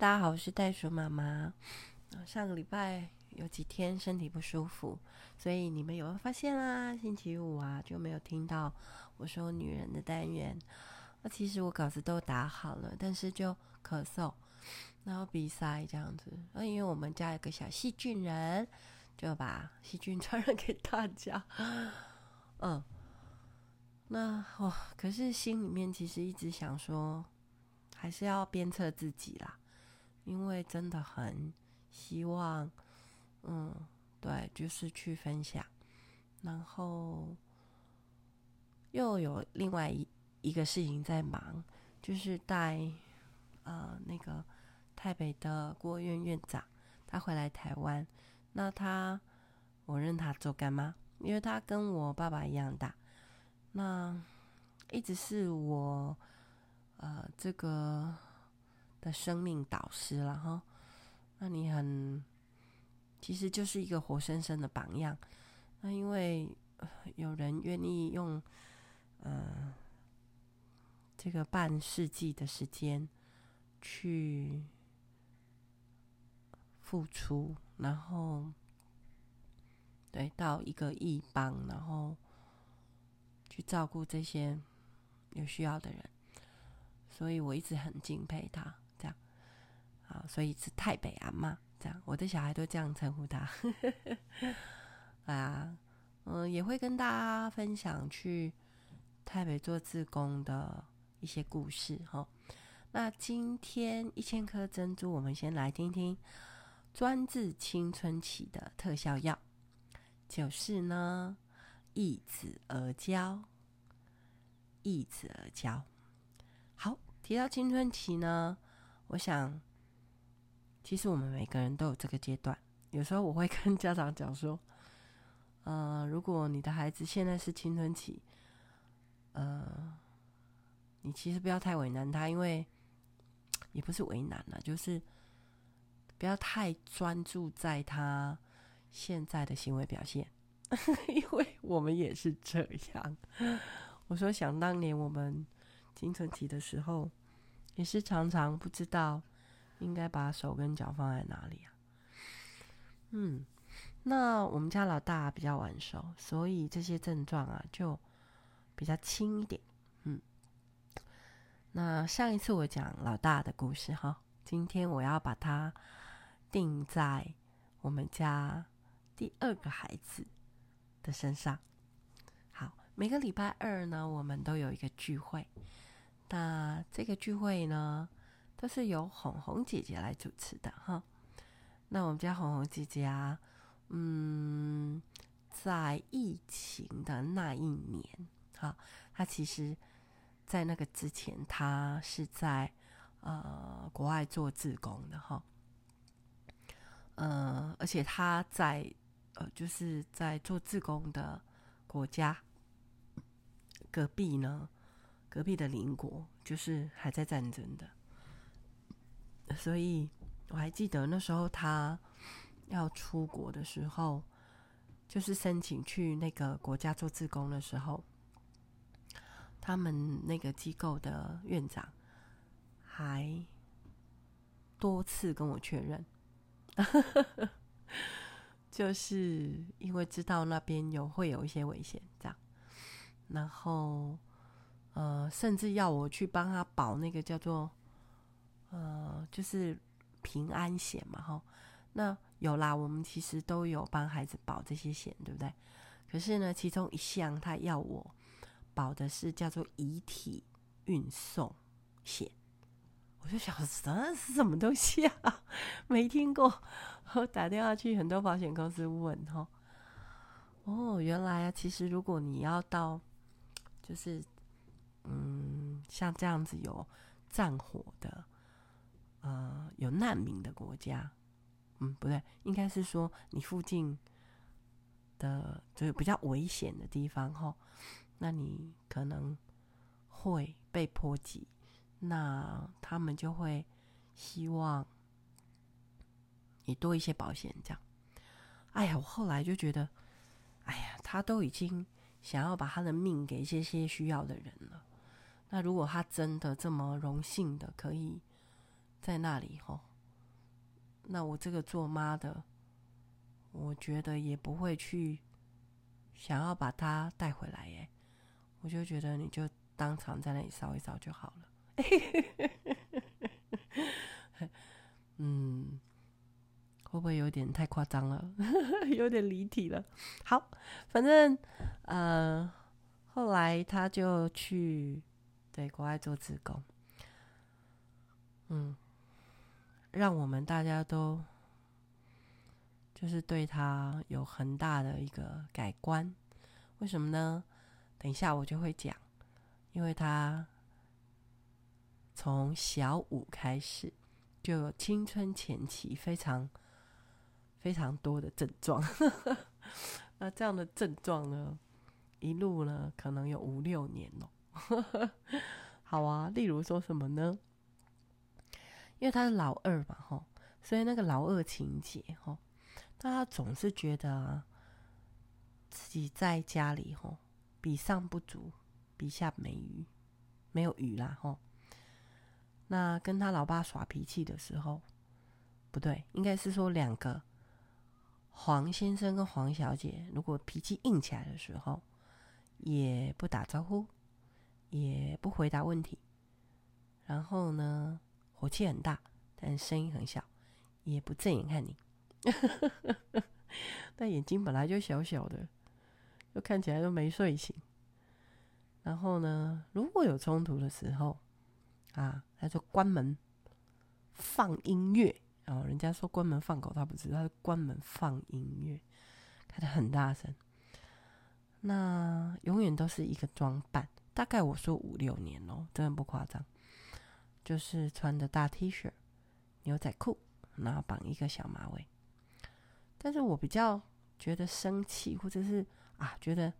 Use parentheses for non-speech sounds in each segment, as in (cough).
大家好，我是袋鼠妈妈。上个礼拜有几天身体不舒服，所以你们有没有发现啦？星期五啊就没有听到我说女人的单元。那其实我稿子都打好了，但是就咳嗽，然后鼻塞这样子。那因为我们家有个小细菌人，就把细菌传染给大家。(laughs) 嗯。那哦，可是心里面其实一直想说，还是要鞭策自己啦，因为真的很希望，嗯，对，就是去分享，然后又有另外一一个事情在忙，就是带呃那个台北的郭院院长他回来台湾，那他我认他做干妈，因为他跟我爸爸一样大。那一直是我呃这个的生命导师了哈。那你很其实就是一个活生生的榜样。那因为有人愿意用呃这个半世纪的时间去付出，然后对到一个异邦，然后。去照顾这些有需要的人，所以我一直很敬佩他。啊，所以是太北阿嬷这样，我的小孩都这样称呼他。(laughs) 啊，嗯，也会跟大家分享去台北做自工的一些故事哈。那今天一千颗珍珠，我们先来听听专治青春期的特效药，就是呢。易子而教，易子而教。好，提到青春期呢，我想，其实我们每个人都有这个阶段。有时候我会跟家长讲说，呃，如果你的孩子现在是青春期，呃，你其实不要太为难他，因为也不是为难了，就是不要太专注在他现在的行为表现。(laughs) 因为我们也是这样。我说，想当年我们青春期的时候，也是常常不知道应该把手跟脚放在哪里啊。嗯，那我们家老大比较晚熟，所以这些症状啊就比较轻一点。嗯，那上一次我讲老大的故事哈，今天我要把它定在我们家第二个孩子的身上。好，每个礼拜二呢，我们都有一个聚会。那这个聚会呢，都是由红红姐姐来主持的哈。那我们家红红姐姐啊，嗯，在疫情的那一年，哈，她其实，在那个之前，她是在呃国外做志工的哈。呃，而且她在。呃，就是在做志工的国家隔壁呢，隔壁的邻国就是还在战争的，所以我还记得那时候他要出国的时候，就是申请去那个国家做志工的时候，他们那个机构的院长还多次跟我确认。(laughs) 就是因为知道那边有会有一些危险，这样，然后呃，甚至要我去帮他保那个叫做呃，就是平安险嘛，哈。那有啦，我们其实都有帮孩子保这些险，对不对？可是呢，其中一项他要我保的是叫做遗体运送险。我就想，这是什么东西啊？(laughs) 没听过。我打电话去很多保险公司问，哈，哦，原来啊，其实如果你要到，就是，嗯，像这样子有战火的，有难民的国家，嗯，不对，应该是说你附近的，就是比较危险的地方，哈，那你可能会被波及。那他们就会希望你多一些保险，这样。哎呀，我后来就觉得，哎呀，他都已经想要把他的命给一些些需要的人了。那如果他真的这么荣幸的可以在那里吼那我这个做妈的，我觉得也不会去想要把他带回来耶。我就觉得你就当场在那里烧一烧就好了。(laughs) 嗯，会不会有点太夸张了？(laughs) 有点离题了。好，反正呃，后来他就去对国外做志工。嗯，让我们大家都就是对他有很大的一个改观。为什么呢？等一下我就会讲，因为他从小五开始就有青春前期非常非常多的症状，(laughs) 那这样的症状呢，一路呢可能有五六年哦。(laughs) 好啊，例如说什么呢？因为他是老二嘛，吼，所以那个老二情节，吼，他总是觉得自己在家里，吼。比上不足，比下没余，没有余啦吼。那跟他老爸耍脾气的时候，不对，应该是说两个黄先生跟黄小姐，如果脾气硬起来的时候，也不打招呼，也不回答问题，然后呢，火气很大，但声音很小，也不正眼看你，(laughs) 但眼睛本来就小小的。就看起来都没睡醒，然后呢，如果有冲突的时候，啊，他就关门放音乐，然后人家说关门放狗，他不知道，他就关门放音乐，开的很大声。那永远都是一个装扮，大概我说五六年哦，真的不夸张，就是穿的大 T 恤、牛仔裤，然后绑一个小马尾。但是我比较觉得生气，或者是。啊，觉得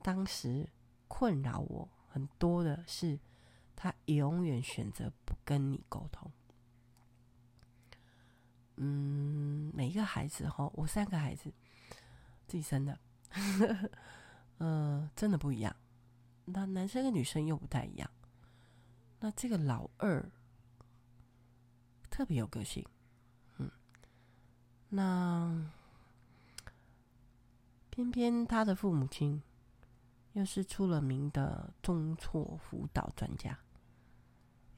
当时困扰我很多的是，他永远选择不跟你沟通。嗯，每一个孩子哈，我三个孩子自己生的，嗯、(laughs) 真的不一样。那男生跟女生又不太一样。那这个老二特别有个性，嗯，那。偏偏他的父母亲又是出了名的中错辅导专家，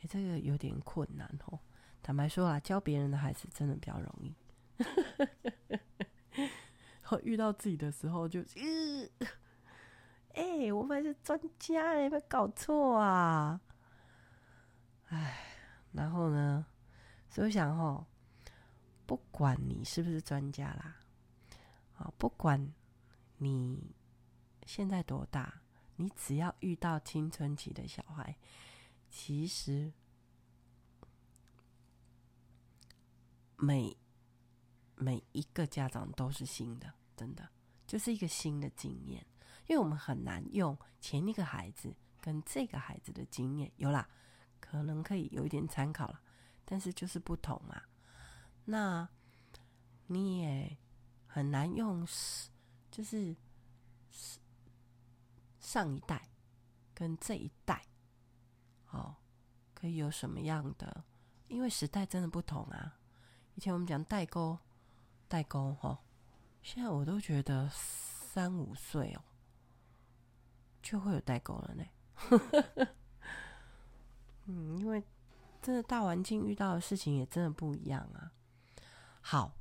哎，这个有点困难哦。坦白说啊，教别人的孩子真的比较容易。(laughs) 遇到自己的时候就，呃，(laughs) 哎，我们是专家，有没有搞错啊？哎，然后呢，所以我想哦，不管你是不是专家啦，啊，不管。你现在多大？你只要遇到青春期的小孩，其实每每一个家长都是新的，真的就是一个新的经验。因为我们很难用前一个孩子跟这个孩子的经验，有啦，可能可以有一点参考了，但是就是不同嘛。那你也很难用。就是上一代跟这一代，哦，可以有什么样的？因为时代真的不同啊。以前我们讲代沟，代沟哈，现在我都觉得三五岁哦，就会有代沟了呢。嗯，因为真的大环境遇到的事情也真的不一样啊。好，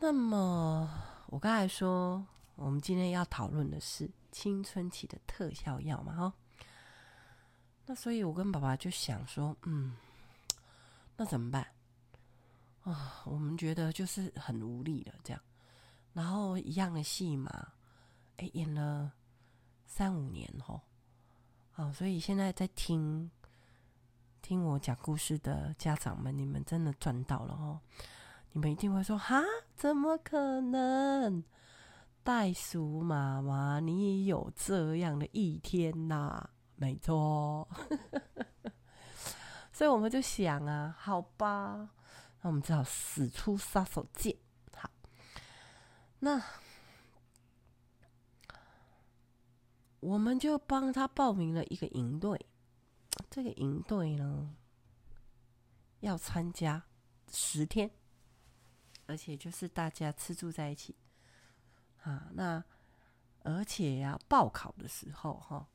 那么。我刚才说，我们今天要讨论的是青春期的特效药嘛，哈。那所以，我跟爸爸就想说，嗯，那怎么办？啊，我们觉得就是很无力了，这样。然后一样的戏嘛，哎，演了三五年，吼。啊，所以现在在听听我讲故事的家长们，你们真的赚到了，哦。你们一定会说：“哈，怎么可能？袋鼠妈妈，你也有这样的一天呐、啊？没错。(laughs) ”所以我们就想啊，好吧，那我们只好使出杀手锏。好，那我们就帮他报名了一个营队。这个营队呢，要参加十天。而且就是大家吃住在一起啊。那而且要报考的时候，哈，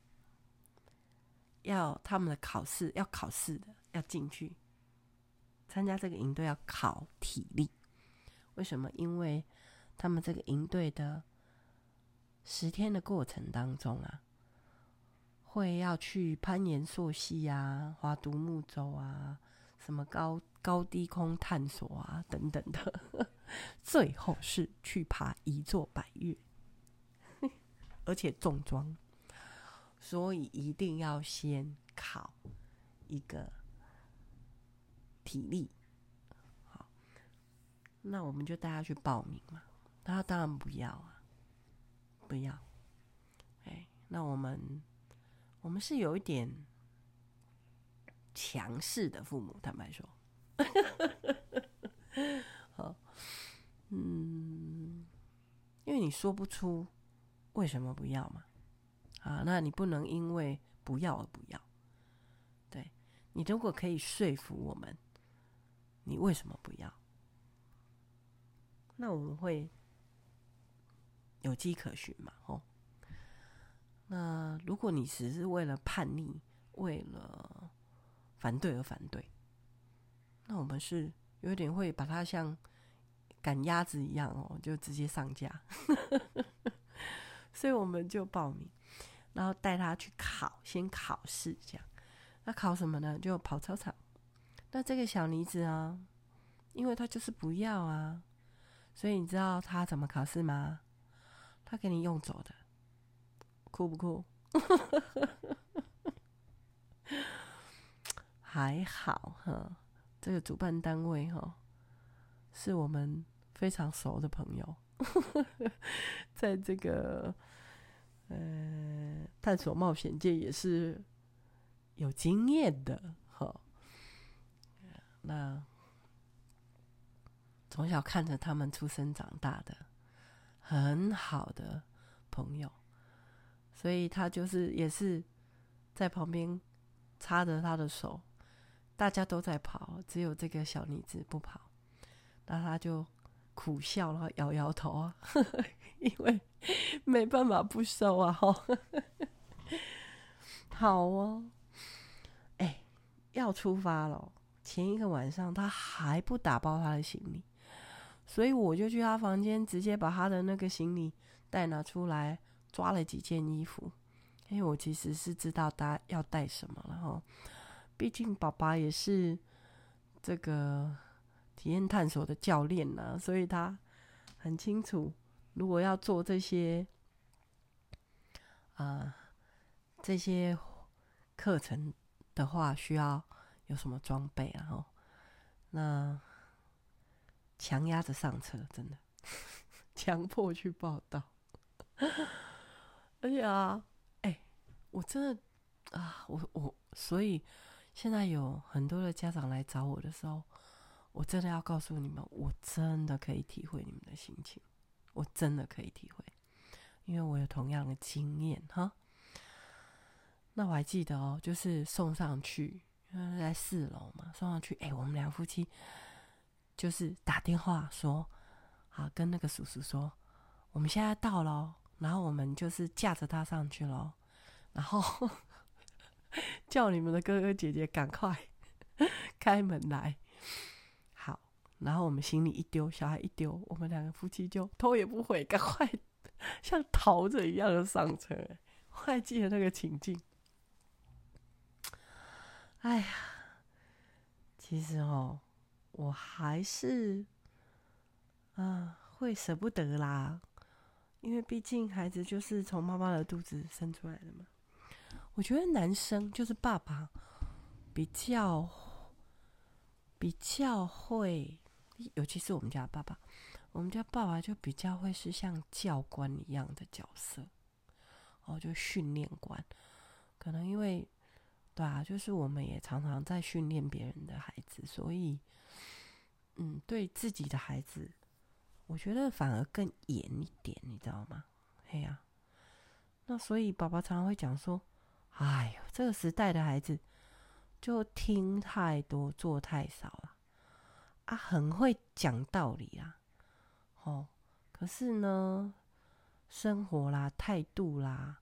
要他们的考试要考试的，要进去参加这个营队要考体力。为什么？因为他们这个营队的十天的过程当中啊，会要去攀岩溯溪啊，划独木舟啊，什么高高低空探索啊等等的，最后是去爬一座百岳，而且重装，所以一定要先考一个体力。好，那我们就带他去报名嘛，他当然不要啊，不要。哎，那我们我们是有一点强势的父母，坦白说。(laughs) 好，嗯，因为你说不出为什么不要嘛，啊，那你不能因为不要而不要。对，你如果可以说服我们，你为什么不要？那我们会有迹可循嘛，哦。那如果你只是为了叛逆，为了反对而反对。那我们是有点会把它像赶鸭子一样哦，就直接上架，(laughs) 所以我们就报名，然后带他去考，先考试这样。那考什么呢？就跑操场。那这个小妮子啊，因为他就是不要啊，所以你知道他怎么考试吗？他给你用走的，酷不酷？(laughs) 还好哈。这个主办单位哈，是我们非常熟的朋友，(laughs) 在这个呃探索冒险界也是有经验的哈。那从小看着他们出生长大的很好的朋友，所以他就是也是在旁边插着他的手。大家都在跑，只有这个小妮子不跑，那他就苦笑，然后摇摇头啊，(laughs) 因为没办法不收啊，哈，好哦，哎，要出发了，前一个晚上他还不打包他的行李，所以我就去他房间，直接把他的那个行李袋拿出来，抓了几件衣服，因为我其实是知道他要带什么了哈。毕竟爸爸也是这个体验探索的教练呢，所以他很清楚，如果要做这些啊、这些课程的话，需要有什么装备啊？哈，那强压着上车，真的 (laughs) 强迫去报道，而且啊，哎、欸，我真的啊，我我所以。现在有很多的家长来找我的时候，我真的要告诉你们，我真的可以体会你们的心情，我真的可以体会，因为我有同样的经验哈。那我还记得哦，就是送上去，因为在四楼嘛，送上去，哎，我们两夫妻就是打电话说，好，跟那个叔叔说，我们现在到了，然后我们就是架着他上去了，然后。(laughs) 叫你们的哥哥姐姐赶快 (laughs) 开门来，好，然后我们行李一丢，小孩一丢，我们两个夫妻就头也不回，赶快 (laughs) 像逃着一样的上车。我还记得那个情境。哎呀，其实哦，我还是啊会舍不得啦，因为毕竟孩子就是从妈妈的肚子生出来的嘛。我觉得男生就是爸爸，比较比较会，尤其是我们家爸爸，我们家爸爸就比较会是像教官一样的角色，哦，就训练官。可能因为，对啊，就是我们也常常在训练别人的孩子，所以，嗯，对自己的孩子，我觉得反而更严一点，你知道吗？嘿呀，那所以爸爸常常会讲说。哎呦，这个时代的孩子就听太多，做太少了啊！很会讲道理啊，哦，可是呢，生活啦、态度啦，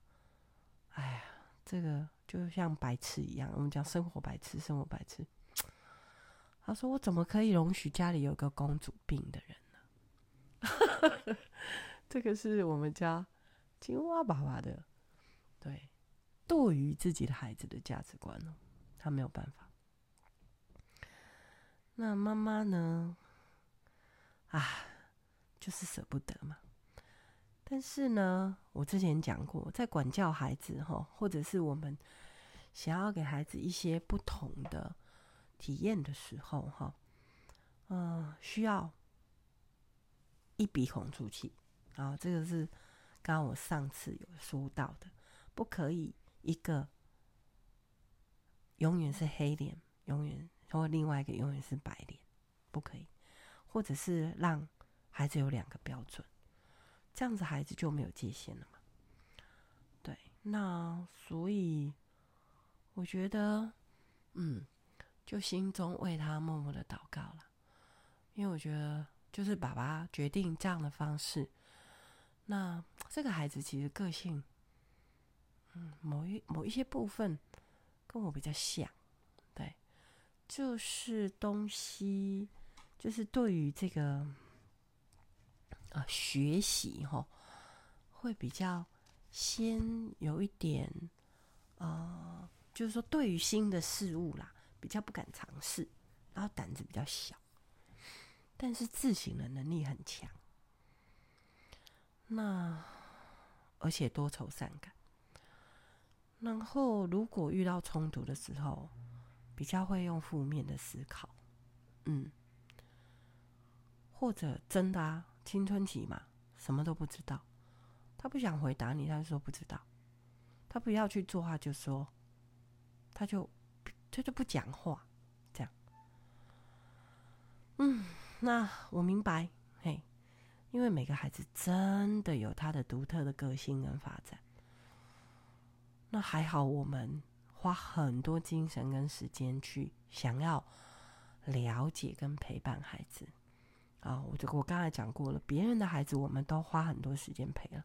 哎呀，这个就像白痴一样。我们讲生活白痴，生活白痴。(tsk) 他说：“我怎么可以容许家里有个公主病的人？” (laughs) 这个是我们家青蛙爸爸的，对，对于自己的孩子的价值观哦，他没有办法。那妈妈呢？啊，就是舍不得嘛。但是呢，我之前讲过，在管教孩子哈，或者是我们想要给孩子一些不同的。体验的时候，哈，嗯，需要一鼻孔出气啊，这个是刚刚我上次有说到的，不可以一个永远是黑脸，永远或另外一个永远是白脸，不可以，或者是让孩子有两个标准，这样子孩子就没有界限了嘛。对，那所以我觉得，嗯。就心中为他默默的祷告了，因为我觉得就是爸爸决定这样的方式，那这个孩子其实个性，嗯，某一某一些部分跟我比较像，对，就是东西，就是对于这个啊、学习哈，会比较先有一点啊、呃，就是说对于新的事物啦。比较不敢尝试，然后胆子比较小，但是自省的能力很强。那而且多愁善感，然后如果遇到冲突的时候，比较会用负面的思考，嗯，或者真的啊，青春期嘛，什么都不知道，他不想回答你，他就说不知道，他不要去做，他就说，他就。他就不讲话，这样。嗯，那我明白，嘿，因为每个孩子真的有他的独特的个性跟发展。那还好，我们花很多精神跟时间去想要了解跟陪伴孩子。啊，我就我刚才讲过了，别人的孩子我们都花很多时间陪了，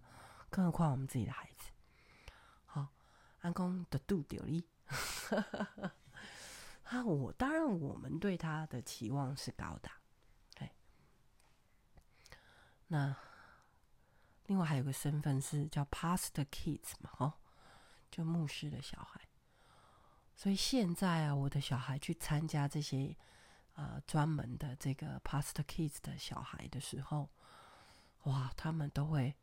更何况我们自己的孩子。好，安公的肚丢力。(laughs) 啊，我当然，我们对他的期望是高的，那另外还有个身份是叫 Past Kids 嘛，哦，就牧师的小孩。所以现在啊，我的小孩去参加这些呃专门的这个 Past Kids 的小孩的时候，哇，他们都会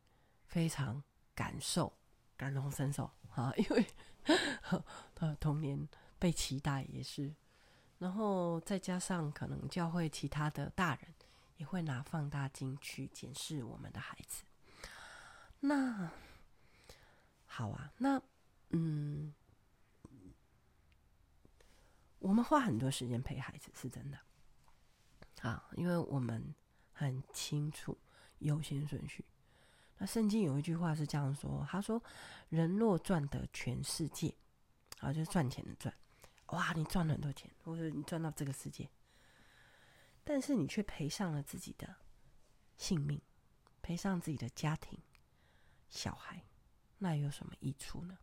非常感受、感同身受啊，因为 (laughs) 呃童年。被期待也是，然后再加上可能教会其他的大人也会拿放大镜去检视我们的孩子。那好啊，那嗯，我们花很多时间陪孩子是真的啊，因为我们很清楚优先顺序。那圣经有一句话是这样说，他说：“人若赚得全世界，啊，就是赚钱的赚。”哇，你赚了很多钱，或者你赚到这个世界，但是你却赔上了自己的性命，赔上自己的家庭、小孩，那有什么益处呢？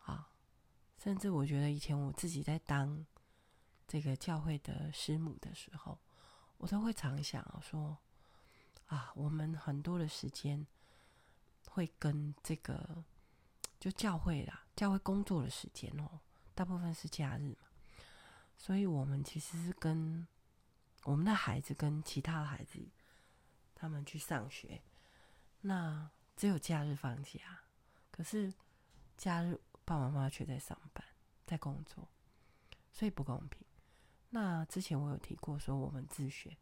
啊，甚至我觉得以前我自己在当这个教会的师母的时候，我都会常想说，啊，我们很多的时间会跟这个就教会啦，教会工作的时间哦。大部分是假日嘛，所以我们其实是跟我们的孩子跟其他的孩子，他们去上学，那只有假日放假，可是假日爸爸妈妈却在上班，在工作，所以不公平。那之前我有提过，说我们自学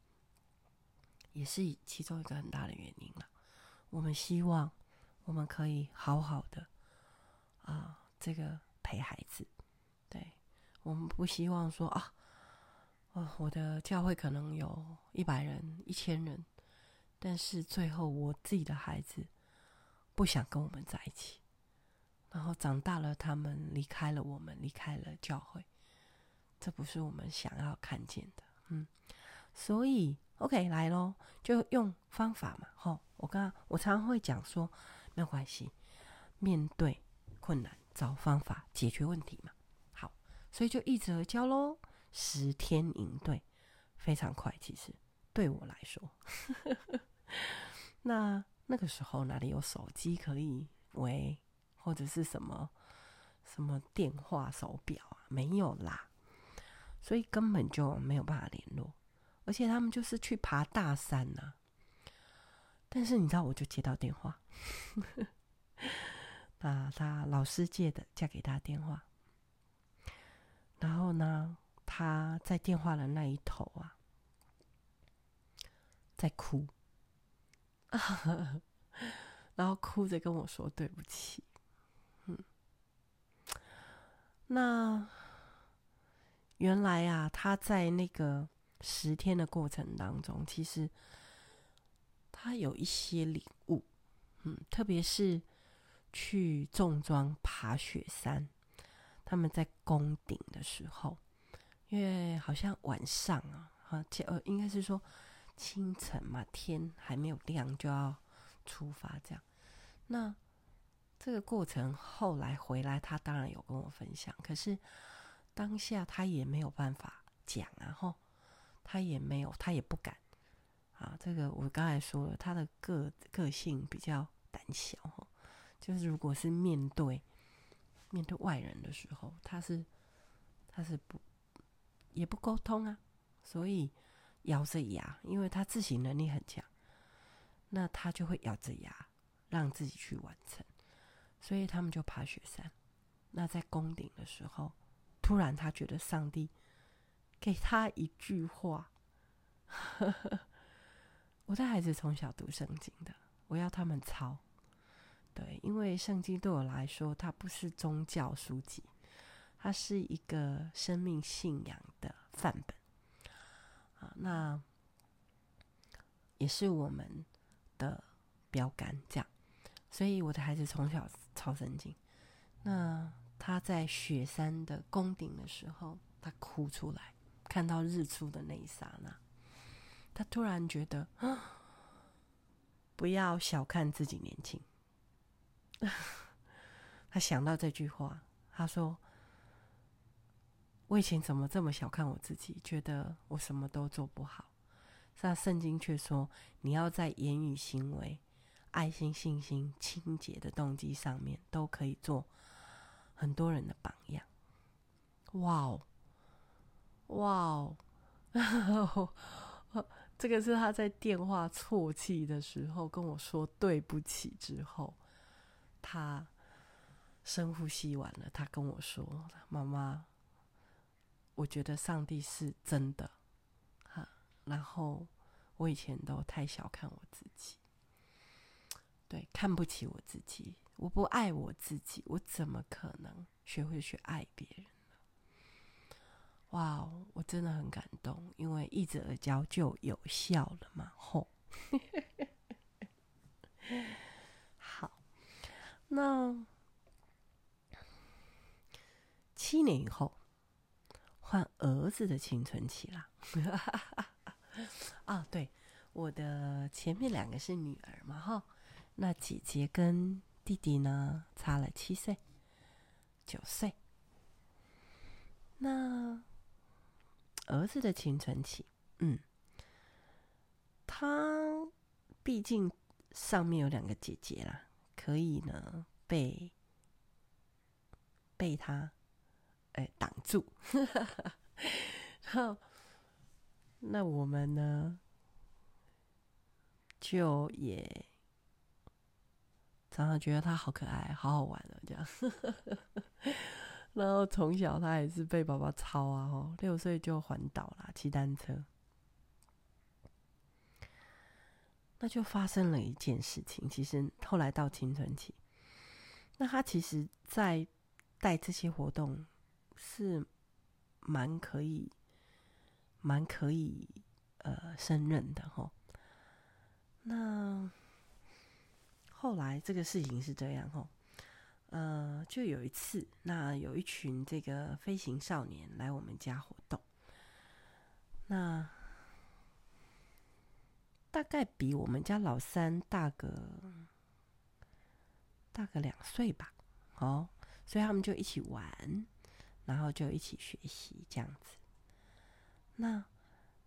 也是其中一个很大的原因了。我们希望我们可以好好的啊，这个陪孩子。对我们不希望说啊，哦，我的教会可能有一百人、一千人，但是最后我自己的孩子不想跟我们在一起，然后长大了，他们离开了我们，离开了教会，这不是我们想要看见的。嗯，所以 OK，来喽，就用方法嘛。吼，我刚刚我常常会讲说，没有关系，面对困难找方法解决问题嘛。好，所以就一直教喽，十天营队非常快，其实对我来说，(laughs) 那那个时候哪里有手机可以喂，或者是什么什么电话手表啊，没有啦，所以根本就没有办法联络。而且他们就是去爬大山呐、啊，但是你知道，我就接到电话，(laughs) 把他老师借的，嫁给他电话，然后呢，他在电话的那一头啊，在哭，(laughs) 然后哭着跟我说对不起，嗯，那原来啊，他在那个。十天的过程当中，其实他有一些领悟，嗯，特别是去重装爬雪山，他们在攻顶的时候，因为好像晚上啊，哈，呃，应该是说清晨嘛，天还没有亮就要出发，这样。那这个过程后来回来，他当然有跟我分享，可是当下他也没有办法讲啊，吼。他也没有，他也不敢啊。这个我刚才说了，他的个个性比较胆小，就是如果是面对面对外人的时候，他是他是不也不沟通啊，所以咬着牙，因为他自省能力很强，那他就会咬着牙让自己去完成。所以他们就爬雪山。那在攻顶的时候，突然他觉得上帝。给他一句话，(laughs) 我的孩子从小读圣经的，我要他们抄。对，因为圣经对我来说，它不是宗教书籍，它是一个生命信仰的范本。啊，那也是我们的标杆，这样。所以我的孩子从小超神经。那他在雪山的宫顶的时候，他哭出来。看到日出的那一刹那，他突然觉得，不要小看自己年轻。(laughs) 他想到这句话，他说：“我以前怎么这么小看我自己，觉得我什么都做不好？”那圣经却说：“你要在言语、行为、爱心、信心、清洁的动机上面，都可以做很多人的榜样。”哇哦！哇哦，(laughs) 这个是他在电话啜泣的时候跟我说对不起之后，他深呼吸完了，他跟我说：“妈妈，我觉得上帝是真的。”哈，然后我以前都太小看我自己，对，看不起我自己，我不爱我自己，我怎么可能学会去爱别人？哇，我真的很感动，因为一直而教就有效了嘛。吼，(laughs) 好，那七年以后儿子的青春期啦。(laughs) 啊，对，我的前面两个是女儿嘛，哈，那姐姐跟弟弟呢差了七岁、九岁，那。儿子的青春期，嗯，他毕竟上面有两个姐姐啦，可以呢被被他哎挡住，(laughs) 然后那我们呢就也常常觉得他好可爱，好好玩了，这样。(laughs) 然后从小他也是被爸爸操啊，吼，六岁就环岛啦，骑单车。那就发生了一件事情，其实后来到青春期，那他其实在带这些活动是蛮可以、蛮可以呃胜任的吼。那后来这个事情是这样吼。呃，就有一次，那有一群这个飞行少年来我们家活动。那大概比我们家老三大个大个两岁吧，哦，所以他们就一起玩，然后就一起学习这样子。那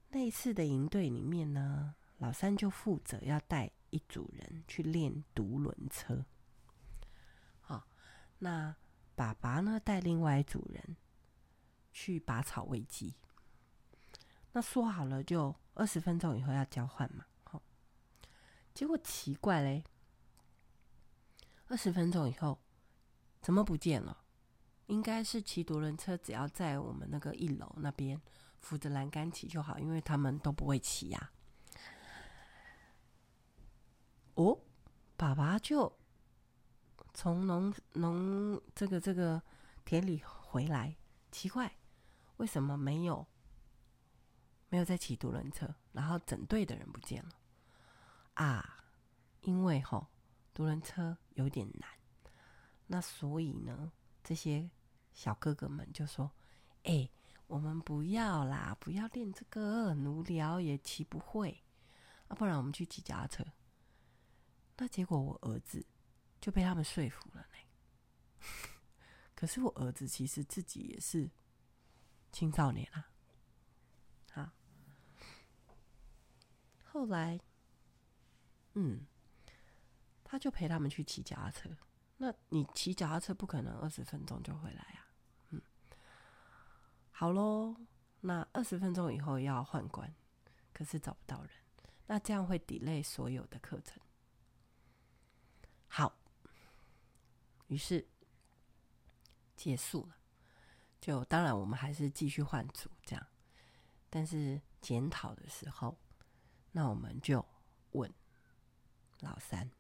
那一次的营队里面呢，老三就负责要带一组人去练独轮车，好，哦，那爸爸呢带另外一组人去拔草喂鸡。那说好了就二十分钟以后要交换嘛，好，结果奇怪嘞，二十分钟以后怎么不见了？应该是骑独轮车，只要在我们那个一楼那边扶着栏杆骑就好，因为他们都不会骑呀。哦，爸爸就从农农这个这个田里回来，奇怪，为什么没有？没有在骑独轮车，然后整队的人不见了啊！因为吼独轮车有点难，那所以呢，这些小哥哥们就说：“哎，我们不要啦，不要练这个，很无聊，也骑不会啊，不然我们去骑脚踏车。”那结果我儿子就被他们说服了呢。(laughs) 可是我儿子其实自己也是青少年啊。后来，嗯，他就陪他们去骑脚踏车。那你骑脚踏车不可能二十分钟就回来啊，嗯。好喽，那二十分钟以后要换关，可是找不到人，那这样会 delay 所有的课程。好，于是结束了。就当然我们还是继续换组这样，但是检讨的时候。那我们就问老三，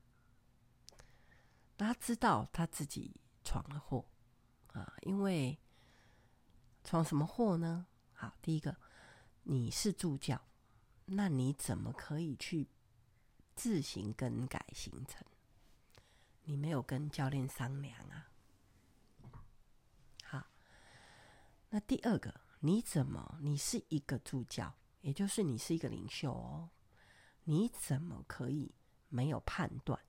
他知道他自己闯了祸啊，因为闯什么祸呢？好，第一个，你是助教，那你怎么可以去自行更改行程？你没有跟教练商量啊。好，那第二个，你怎么？你是一个助教，也就是你是一个领袖哦。你怎么可以没有判断？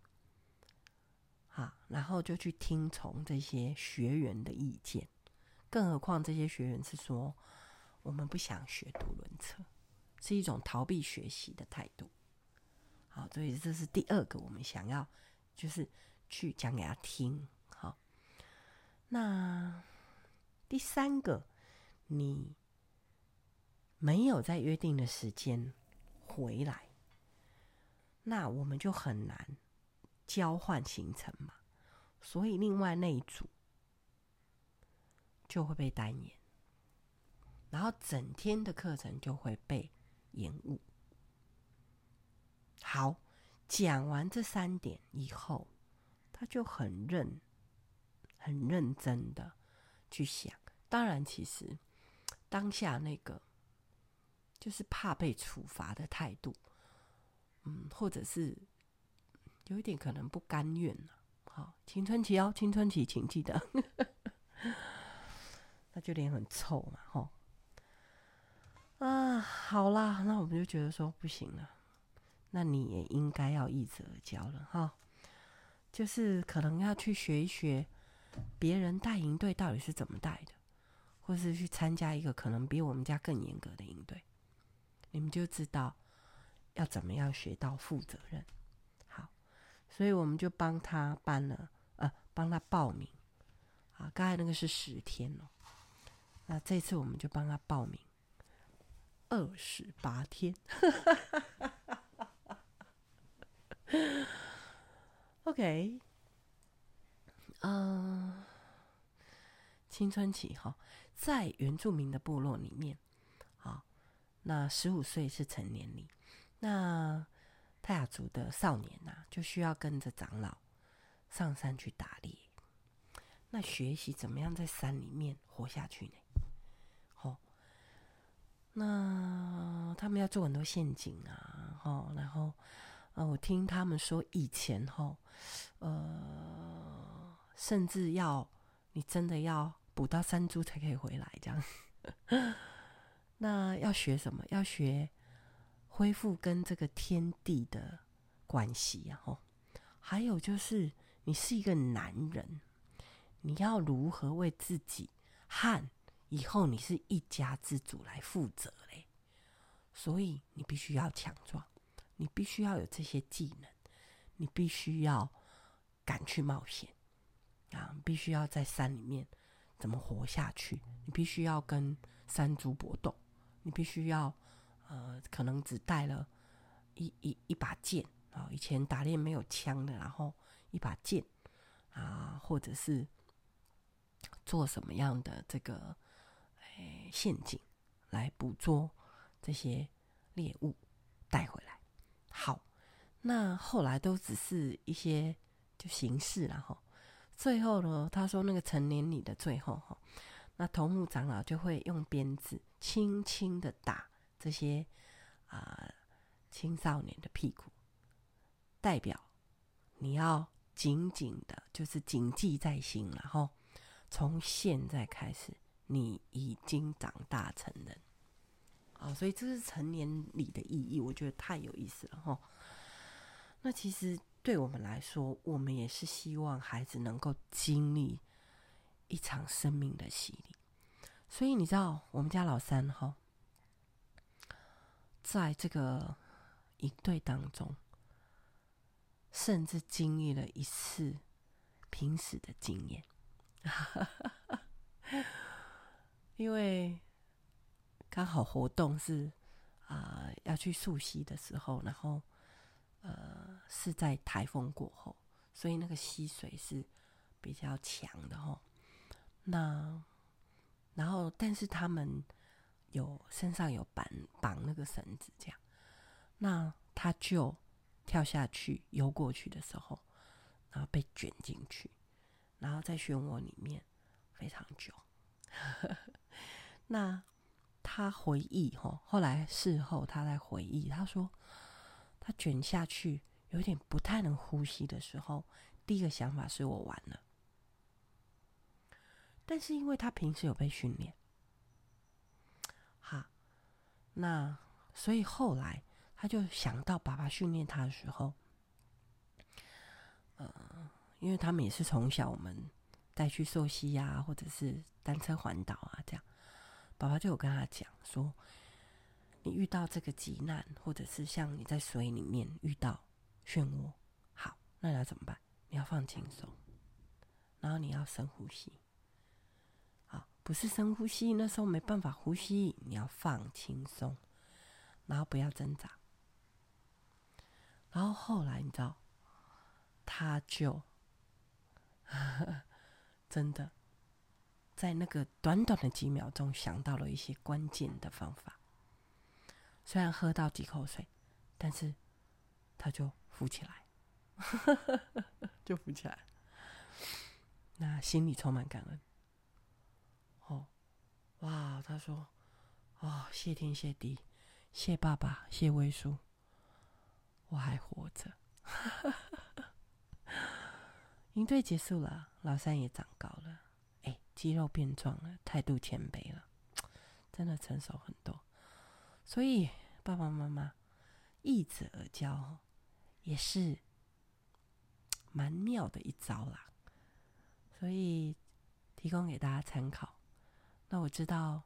啊，然后就去听从这些学员的意见，更何况这些学员是说我们不想学独轮车，是一种逃避学习的态度。好，所以这是第二个我们想要就是去讲给他听。好，那第三个，你没有在约定的时间回来。那我们就很难交换行程嘛，所以另外那一组就会被耽延，然后整天的课程就会被延误。好，讲完这三点以后，他就很认、很认真的去想。当然，其实当下那个就是怕被处罚的态度。嗯，或者是有一点可能不甘愿。好，青春期哦，青春期，请记得。(laughs) 那就脸很臭嘛，吼。啊，好啦，那我们就觉得说不行了，那你也应该要易子而教了，哈。就是可能要去学一学别人带营队到底是怎么带的，或是去参加一个可能比我们家更严格的营队，你们就知道。要怎么样学到负责任？所以我们就帮他办了，呃，帮他报名。啊，刚才那个是十天哦，那这次我们就帮他报名二十八天。(laughs) OK，嗯、青春期哈，在原住民的部落里面，好，那十五岁是成年礼。那泰雅族的少年呐、啊，就需要跟着长老上山去打猎。那学习怎么样在山里面活下去呢？哦，那他们要做很多陷阱啊，哦，然后呃，我听他们说以前吼，呃，甚至要你真的要捕到山猪才可以回来这样。(laughs) 那要学什么？要学。恢复跟这个天地的关系，然后还有就是你是一个男人，你要如何为自己和以后你是一家之主来负责嘞？所以你必须要强壮，你必须要有这些技能，你必须要敢去冒险啊！必须要在山里面怎么活下去？你必须要跟山猪搏斗，你必须要。呃，可能只带了一一一把剑啊，以前打猎没有枪的，然后一把剑啊，或者是做什么样的这个诶陷阱来捕捉这些猎物带回来。好，那后来都只是一些就形式，然后最后呢，他说那个成年礼的最后哈，那头目长老就会用鞭子轻轻的打。这些啊、青少年的屁股，代表你要紧紧的，就是谨记在心。然后从现在开始，你已经长大成人。啊、哦，所以这是成年礼的意义，我觉得太有意思了哈。那其实对我们来说，我们也是希望孩子能够经历一场生命的洗礼。所以你知道，我们家老三哈。在这个营队当中，甚至经历了一次濒死的经验，(laughs) 因为刚好活动是啊、要去溯溪的时候，然后呃是在台风过后，所以那个溪水是比较强的哈。那然后，但是他们。有身上有绑绑那个绳子，这样，那他就跳下去游过去的时候，然后被卷进去，然后在漩涡里面非常久。(laughs) 那他回忆吼，后来事后他在回忆，他说他卷下去有点不太能呼吸的时候，第一个想法是我完了，但是因为他平时有被训练。那所以后来他就想到爸爸训练他的时候，呃，因为他们也是从小我们带去溯溪呀，或者是单车环岛啊，这样，爸爸就有跟他讲说，你遇到这个急难，或者是像你在水里面遇到漩涡，好，那你要怎么办？你要放轻松，然后你要深呼吸。不是深呼吸，那时候没办法呼吸，你要放轻松，然后不要挣扎。然后后来你知道，他就呵呵 (laughs) 真的在那个短短的几秒钟想到了一些关键的方法。虽然喝到几口水，但是他就浮起来，呵 (laughs) 呵就浮起来。那心里充满感恩。哇，他说：“哦，谢天谢地，谢爸爸，谢威叔，我还活着。”营队结束了，老三也长高了，哎，肌肉变壮了，态度谦卑了，真的成熟很多。所以爸爸妈妈易子而教，也是蛮妙的一招啦。所以提供给大家参考。那我知道，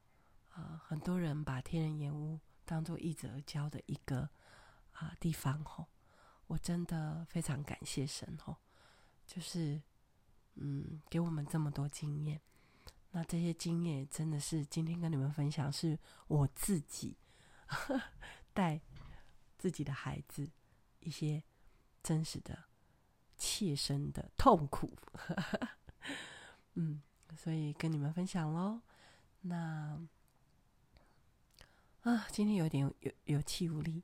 呃，很多人把天人岩屋当做易子而教的一个啊、地方吼，我真的非常感谢神吼，就是嗯给我们这么多经验，那这些经验真的是今天跟你们分享，是我自己 (laughs) 带自己的孩子一些真实的、切身的痛苦，(laughs) 嗯，所以跟你们分享喽。那啊，今天有点有有，气无力。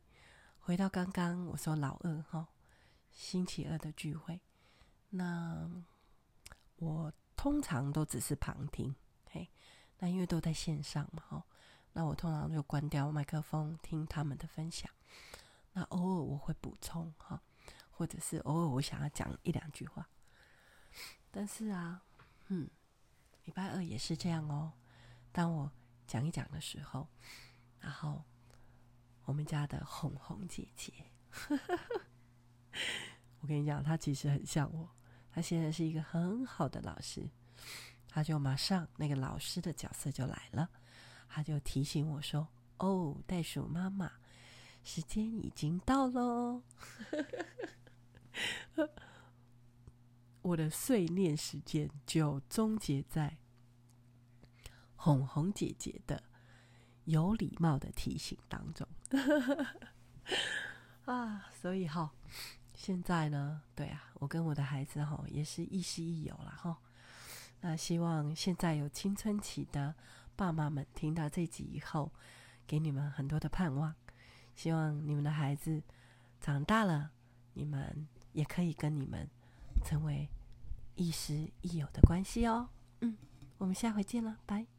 回到刚刚我说老二哈，星期二的聚会，那我通常都只是旁听，嘿，那因为都在线上嘛，哈，那我通常就关掉麦克风听他们的分享。那偶尔我会补充哈，或者是偶尔我想要讲一两句话。但是啊，嗯，礼拜二也是这样哦。当我讲一讲的时候，然后我们家的红红姐姐。(laughs) 我跟你讲，她其实很像我。她现在是一个很好的老师，她就马上那个老师的角色就来了，她就提醒我说：“哦，袋鼠妈妈，时间已经到喽。(laughs) ”我的碎念时间就终结在红红姐姐的有礼貌的提醒当中。(laughs) 啊，所以哈，现在呢，对啊，我跟我的孩子哈也是亦师亦友了哈。那希望现在有青春期的爸妈们听到这集以后，给你们很多的盼望。希望你们的孩子长大了，你们也可以跟你们成为亦师亦友的关系哦。嗯，我们下回见了，拜。